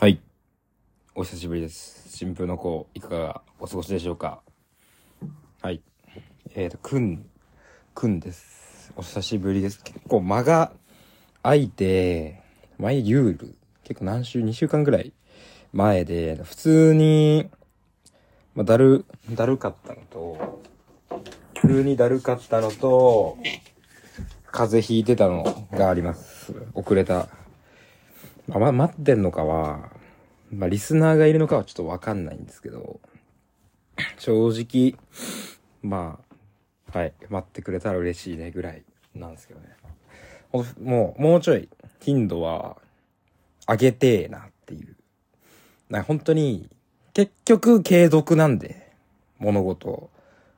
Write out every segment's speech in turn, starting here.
はい。お久しぶりです。新風の子、いかがお過ごしでしょうか？はい。えーと、くん、くんです。お久しぶりです。結構間が空いて、前ユール、結構何週、2週間ぐらい前で、普通に、まあ、だる、だるかったのと、急にだるかったのと、風邪ひいてたのがあります。遅れた。まあ、ま、待ってんのかは、まあ、リスナーがいるのかはちょっとわかんないんですけど、正直、まあ、はい、待ってくれたら嬉しいねぐらいなんですけどね。もう、もうちょい頻度は上げてえなっていう。な本当に、結局継続なんで、物事。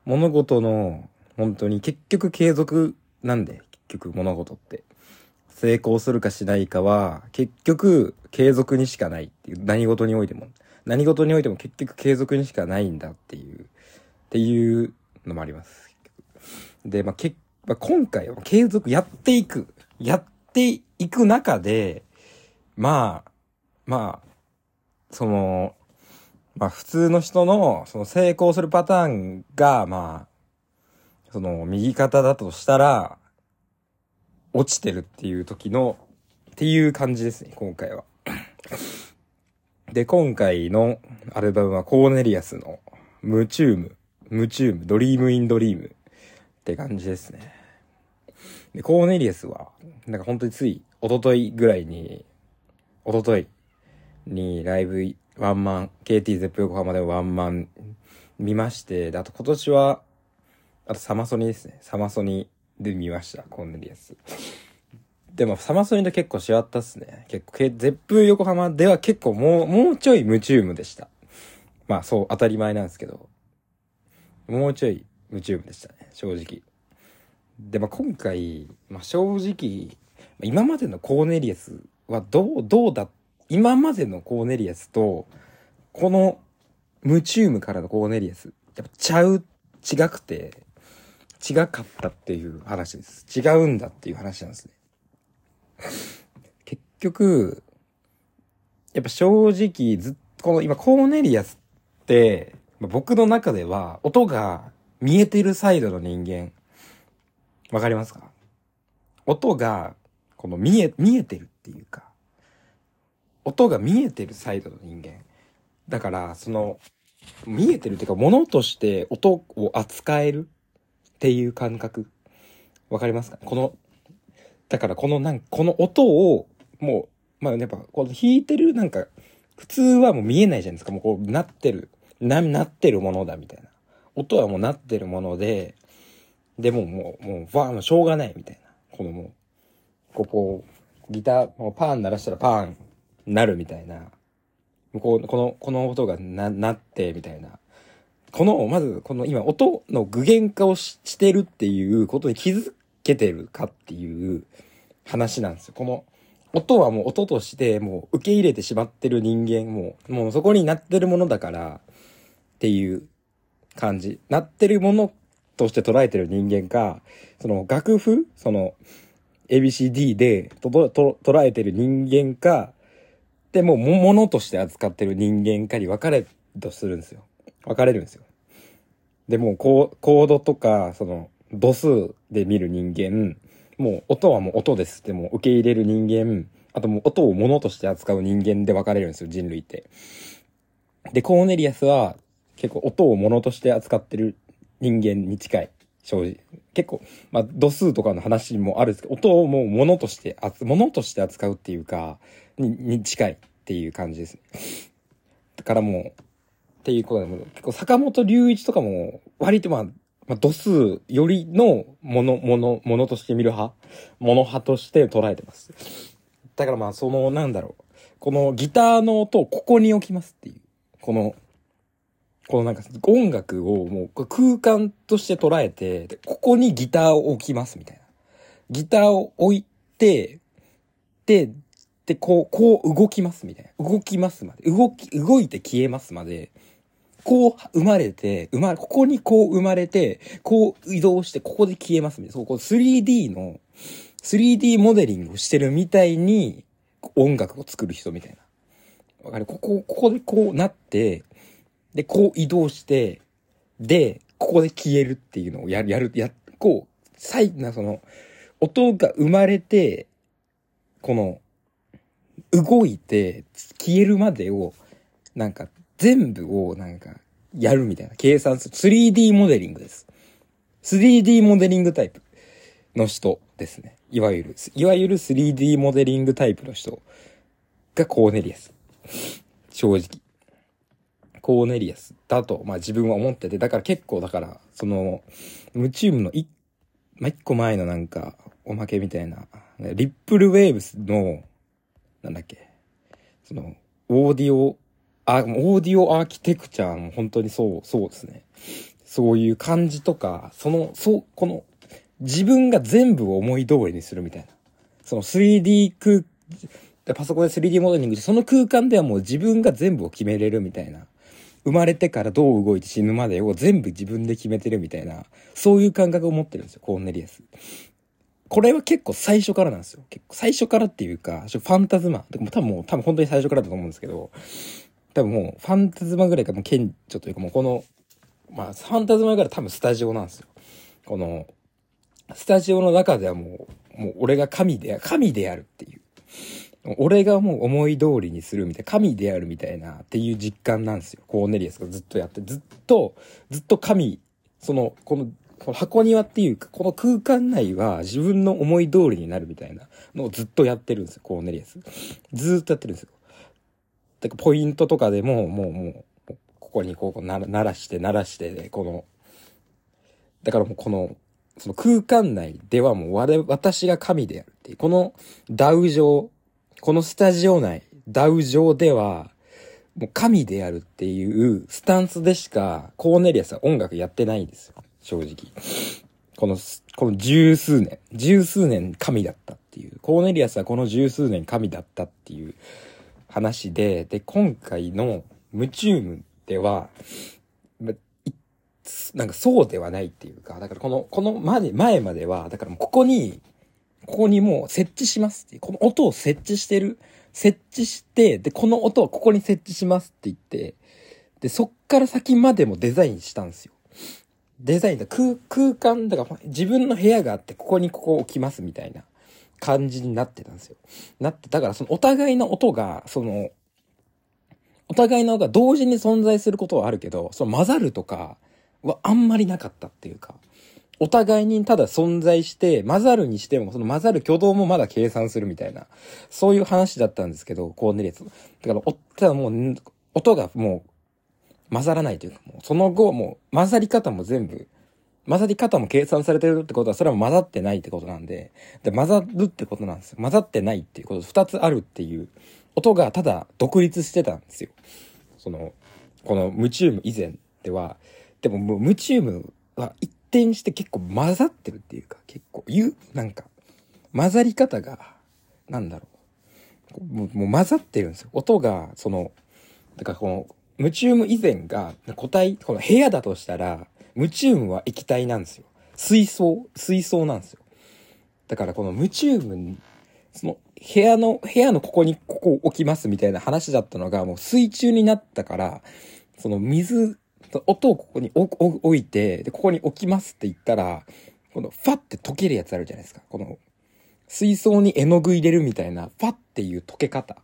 物事の、本当に結局継続なんで、結局物事って。成功するかしないかは、結局継続にしかないっていう。何事においても。何事においても結局継続にしかないんだっていう、っていうのもあります。で、まあ、けまあ、今回は継続やっていく。やっていく中で、まあ、まあ、その、まあ普通の人の、その成功するパターンが、まあ、その右肩だとしたら、落ちてるっていう時の、っていう感じですね、今回は。で、今回のアルバムはコーネリアスの夢中夢、夢中夢、Dream In Dream って感じですね。で、コーネリアスは、なんか本当につい、一昨日ぐらいに、一昨日にライブワンマン、KT ゼップ横浜でワンマン見まして、であと今年は、あとサマソニですね。サマソニで見ました、コーネリアス。でも、サマソニと結構違ったっすね。結構、けゼップ横浜では結構もう、もうちょいムチュームでした。まあ、そう、当たり前なんですけど、もうちょいムチュームでしたね、正直。で、まあ、今回、まあ、正直、今までのコーネリアスはどう、どうだ、今までのコーネリアスと、この、ムチュームからのコーネリアス、やっぱちゃう、違くて、違かったっていう話です。違うんだっていう話なんですね。結局、やっぱ正直ずっと、この今コーネリアスって、ま僕の中では音が見えてるサイドの人間、わかりますか？音が、この見え、見えてるっていうか、音が見えてるサイドの人間。だから、その、見えてるっていうか、物として音を扱えるっていう感覚。わかりますか？この、だからこのなんかこの音を、もう、まあやっぱ、この弾いてるなんか、普通はもう見えないじゃないですか。もうこう、なってる、な、なってるものだみたいな。音はもうなってるもので、でももう、もう、わあ、もうしょうがないみたいな。このもう、ここ、ギター、もうパーン鳴らしたらパーンなるみたいな。こう、この、この音がな、なって、みたいな。この、まず、この今、音の具現化をしてるっていうことに気づけてるかっていう話なんですよ。この、音はもう音として、もう受け入れてしまってる人間、も、もうそこになってるものだから、っていう感じ。なってるものとして捉えてる人間か、その楽譜その、ABCD でととと捉えてる人間か、でもうも、のとして扱ってる人間かに分かれとするんですよ。分かれるんですよ。でもうコー、ドとか、その、度数で見る人間、もう音はもう音ですってもう受け入れる人間、あともう音を物として扱う人間で分かれるんですよ、人類って。で、コーネリアスは結構音を物として扱ってる人間に近い。正直。結構、まあ、度数とかの話もあるんですけど、音をもう物として、物として扱うっていうか、に、に近いっていう感じですね。だからもう、っていうことでも結構坂本龍一とかも、割とまあ、まあ、度数よりのもの、もの、ものとして見る派もの派として捉えてます。だからまあ、その、なんだろう。このギターの音をここに置きますっていう。この、このなんか音楽をもう空間として捉えて、ここにギターを置きますみたいな。ギターを置いて、で、で、こう、こう動きますみたいな。動きますまで。動き、動いて消えますまで。こう生まれて、生まれ、ここにこう生まれて、こう移動して、ここで消えますみたいな。そ、こ 3D の、3D モデリングをしてるみたいに、音楽を作る人みたいな。わかる？ここ、ここでこうなって、で、こう移動して、で、ここで消えるっていうのをやる、やる、や、こう、最、な、その、音が生まれて、この、動いて、消えるまでを、なんか、全部を、なんか、やるみたいな、計算する。3D モデリングです。3D モデリングタイプの人ですね。いわゆる、いわゆる 3D モデリングタイプの人がコーネリアス。正直。コーネリアスだと、まあ自分は思ってて、だから結構だから、その、ムチウムのい、まあ、一個前のなんか、おまけみたいな、リップルウェーブスの、なんだっけ、その、オーディオ、あ、オーディオアーキテクチャーも本当にそう、そうですね。そういう感じとか、その、そう、この、自分が全部を思い通りにするみたいな。その 3D 空、パソコンで 3D モデリングして、その空間ではもう自分が全部を決めれるみたいな。生まれてからどう動いて死ぬまでを全部自分で決めてるみたいな、そういう感覚を持ってるんですよ、コーネリアス。これは結構最初からなんですよ。結構最初からっていうか、ファンタズマ。でも多分もう、多分本当に最初からだと思うんですけど、多分もう、ファンタズマぐらいかもう顕著というかもうこの、まあ、ファンタズマぐらい多分スタジオなんですよ。この、スタジオの中ではもう、もう俺が神で、神であるっていう。俺がもう思い通りにするみたいな、神であるみたいなっていう実感なんですよ。コーネリアスがずっとやって、ずっと、ずっと神、その、この、この箱庭っていうか、この空間内は自分の思い通りになるみたいなのをずっとやってるんですよ、コーネリアス。ずっとやってるんですよ。だからポイントとかでも、もう、もう、ここにこう、鳴らして、鳴らしてで、この、だからもうこの、その空間内ではもう我、私が神であるっていう、このダウ上、このスタジオ内、ダウ上では、もう神であるっていうスタンスでしか、コーネリアスは音楽やってないんですよ。正直。この、この十数年、十数年神だったっていう。コーネリアスはこの十数年神だったっていう話で、で、今回のムチュームでは、なんかそうではないっていうか、だからこの、この前前までは、だからここに、ここにもう設置しますっていう、この音を設置してる、設置して、で、この音はここに設置しますって言って、で、そっから先までもデザインしたんですよ。デザインだ、空、空間だから自分の部屋があって、ここにここ置きますみたいな感じになってたんですよ。なって、だからそのお互いの音が、その、お互いの音が同時に存在することはあるけど、その混ざるとかはあんまりなかったっていうか、お互いにただ存在して、混ざるにしても、その混ざる挙動もまだ計算するみたいな、そういう話だったんですけど、コーネリアス。だから、おただもう、音がもう、混ざらないというか、もうその後、もう、混ざり方も全部、混ざり方も計算されてるってことは、それは混ざってないってことなんで、で、混ざるってことなんですよ。混ざってないっていうこと、二つあるっていう、音がただ独立してたんですよ。その、このムチウム以前では、でももうムチウムは一転して結構混ざってるっていうか、結構、言う、なんか、混ざり方が、なんだろう。もうもう混ざってるんですよ。音が、その、だからこの、ムチウム以前が固体、この部屋だとしたら、ムチウムは液体なんですよ。水槽、水槽なんですよ。だからこのムチウム、その部屋の、部屋のここにここ置きますみたいな話だったのがもう水中になったから、その水、音をここに置置いて、で、ここに置きますって言ったら、このファって溶けるやつあるじゃないですか。この水槽に絵の具入れるみたいな、ファっていう溶け方。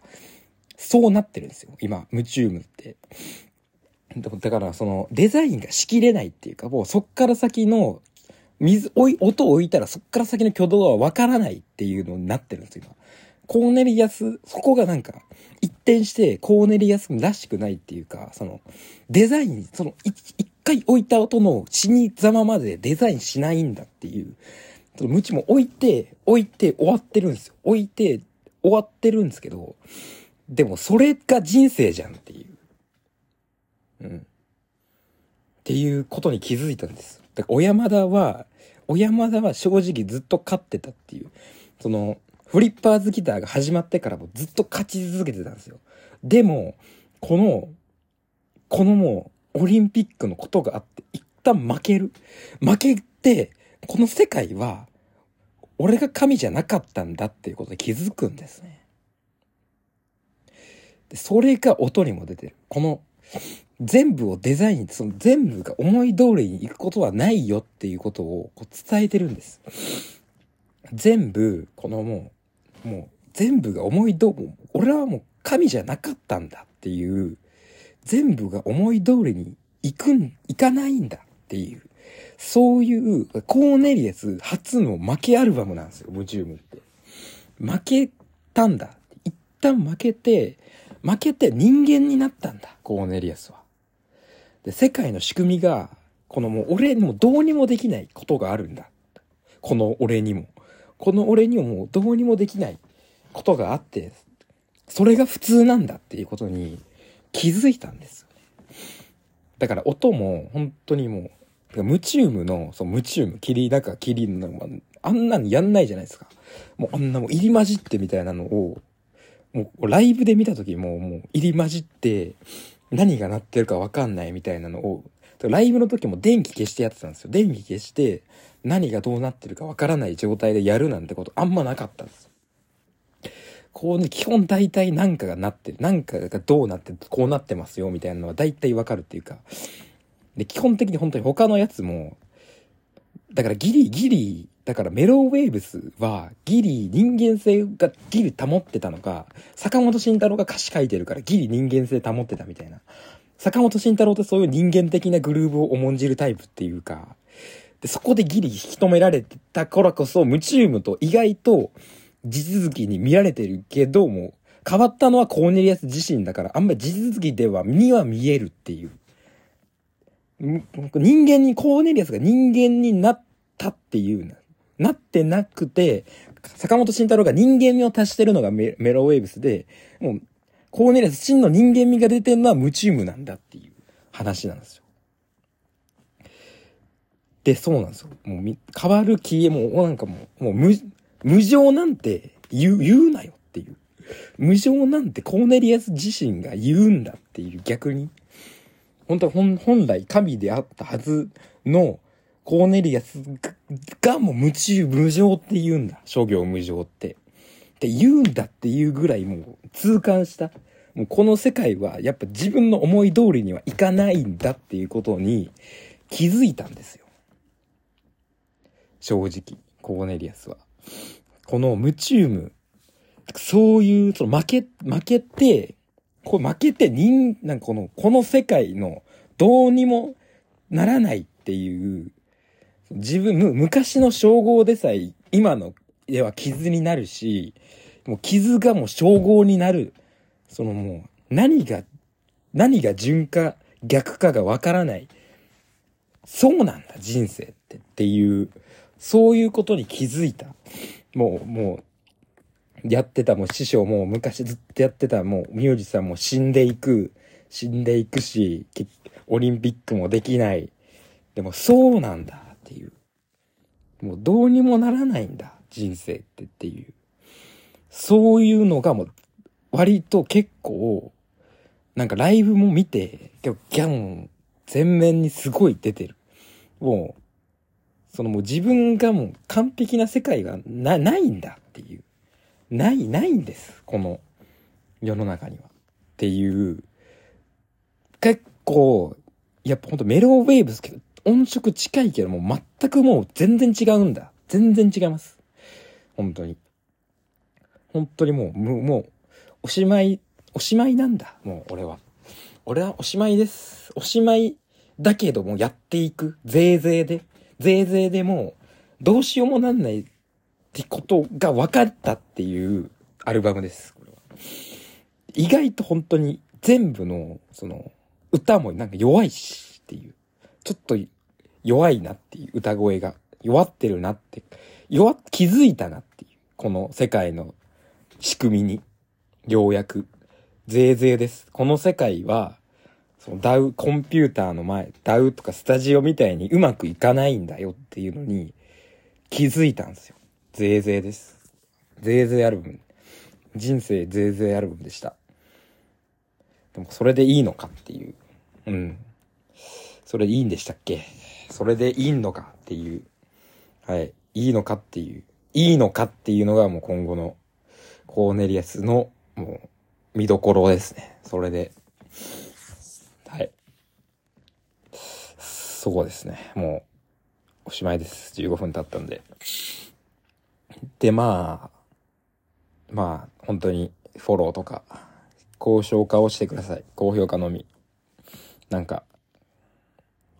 そうなってるんですよ。今、ムチウムって。だから、その、デザインがしきれないっていうか、もうそっから先の、水、おい、音を置いたらそっから先の挙動はわからないっていうのになってるんですよ、今。コーネリアス、そこがなんか、一転してコーネリアスらしくないっていうか、その、デザイン、その、一回置いた音の死にざままでデザインしないんだっていうその。無知も置いて、置いて終わってるんですよ。置いて終わってるんですけど、でもそれが人生じゃんっていう。うん。っていうことに気づいたんです。だから、小山田は、小山田は正直ずっと勝ってたっていう。その、フリッパーズギターが始まってからもずっと勝ち続けてたんですよ。でも、この、このもう、オリンピックのことがあって、一旦負ける。負けて、この世界は、俺が神じゃなかったんだっていうことで気づくんですね。でそれが音にも出てる。この、全部をデザイン、その全部が思い通りに行くことはないよっていうことをこう伝えてるんです。全部、このもう、もう全部が思い通り、俺はもう神じゃなかったんだっていう、全部が思い通りに行くん、行かないんだっていう、そういうコーネリアス初の負けアルバムなんですよ、ムチュームって。負けたんだ。一旦負けて、負けて人間になったんだ、コーネリアスは。で、世界の仕組みが、このもう俺にもどうにもできないことがあるんだ。この俺にも。この俺にももうどうにもできないことがあって、それが普通なんだっていうことに気づいたんです。だから音も本当にもう、ムチウムの、そう、ムチウム、霧、なんか霧の、あんなのやんないじゃないですか。もうあんなも入り混じってみたいなのを、もうライブで見た時ももう入り混じって何が鳴ってるかわかんないみたいなのを、ライブの時も電気消してやってたんですよ。電気消して何がどうなってるかわからない状態でやるなんてことあんまなかったんです。こうね、基本大体何かがなってる。何かがどうなってこうなってますよみたいなのは大体わかるっていうか。で、基本的に本当に他のやつも、だからギリギリだからメローウェーブスはギリ人間性がギリ保ってたのか、坂本慎太郎が歌詞書いてるからギリ人間性保ってたみたいな。坂本慎太郎ってそういう人間的なグルーブを重んじるタイプっていうか、で、そこでギリ引き止められてたからこそ、ムチウムと意外と地続きに見られてるけども、変わったのはコーネリアス自身だから、あんまり地続きでは、には見えるっていう。人間に、コーネリアスが人間になったっていうな。なってなくて、坂本慎太郎が人間味を足してるのがメメロウェーブスで、もう、コーネリアス真の人間味が出てるのはムチウムなんだっていう話なんですよ。で、そうなんですよ。もう、変わる気、もう、なんかもう、もう無、無情なんて言う、言うなよっていう。無情なんてコーネリアス自身が言うんだっていう逆に。本当は本、本来神であったはずのコーネリアスがもう無中無情って言うんだ。諸行無常って。って言うんだっていうぐらいもう痛感した。もうこの世界はやっぱ自分の思い通りにはいかないんだっていうことに気づいたんですよ。正直、コーネリアスは。このムチウム、そういう、その負け、負けて、これ負けて人、なんかこの、この世界のどうにもならないっていう自分、昔の称号でさえ、今のでは傷になるし、もう傷がもう称号になる。そのもう、何が、何が順か逆かがわからない。そうなんだ、人生ってっていう、そういうことに気づいた。もう、もう、やってたもう師匠も昔ずっとやってたもう名字さんも死んでいく。死んでいくし、オリンピックもできない。でもそうなんだ。っていう。もうどうにもならないんだ、人生ってっていう。そういうのがもう、割と結構、なんかライブも見て、ギャン全面にすごい出てる。もう、そのもう自分がもう完璧な世界がな、ないんだっていう。ない、ないんです。この世の中には。っていう、結構、やっぱほんとメローウェーブスけど、音色近いけども全くもう全然違うんだ。全然違います。本当に。本当にもう、もう、おしまい、おしまいなんだ。もう俺は。俺はおしまいです。おしまいだけどもやっていく。ぜいぜいで。ぜいぜいでもう、どうしようもなんないってことが分かったっていうアルバムです。これは。意外と本当に全部の、その、歌もなんか弱いしっていう。ちょっと弱いなっていう歌声が。弱ってるなって。弱、気づいたなっていう。この世界の仕組みに。ようやく。ぜいぜいです。この世界は、そのダウ、コンピューターの前、ダウとかスタジオみたいにうまくいかないんだよっていうのに気づいたんですよ。ぜいぜいです。ぜいぜいアルバム。人生ぜいぜいアルバムでした。でもそれでいいのかっていう。うん。それでいいんでしたっけ？それでいいのかっていう、はい、いいのかっていう、いいのかっていうのがもう今後のコーネリアスのもう見どころですね。それで。はい。そうですね。もう、おしまいです。15分経ったんで。で、まあ、まあ、本当にフォローとか、高評価をしてください。高評価のみ。なんか、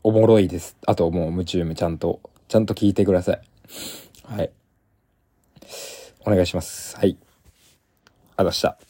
おもろいです。あともう夢中夢ちゃんと、ちゃんと聞いてください。はい。お願いします。はい。ありがとうござした。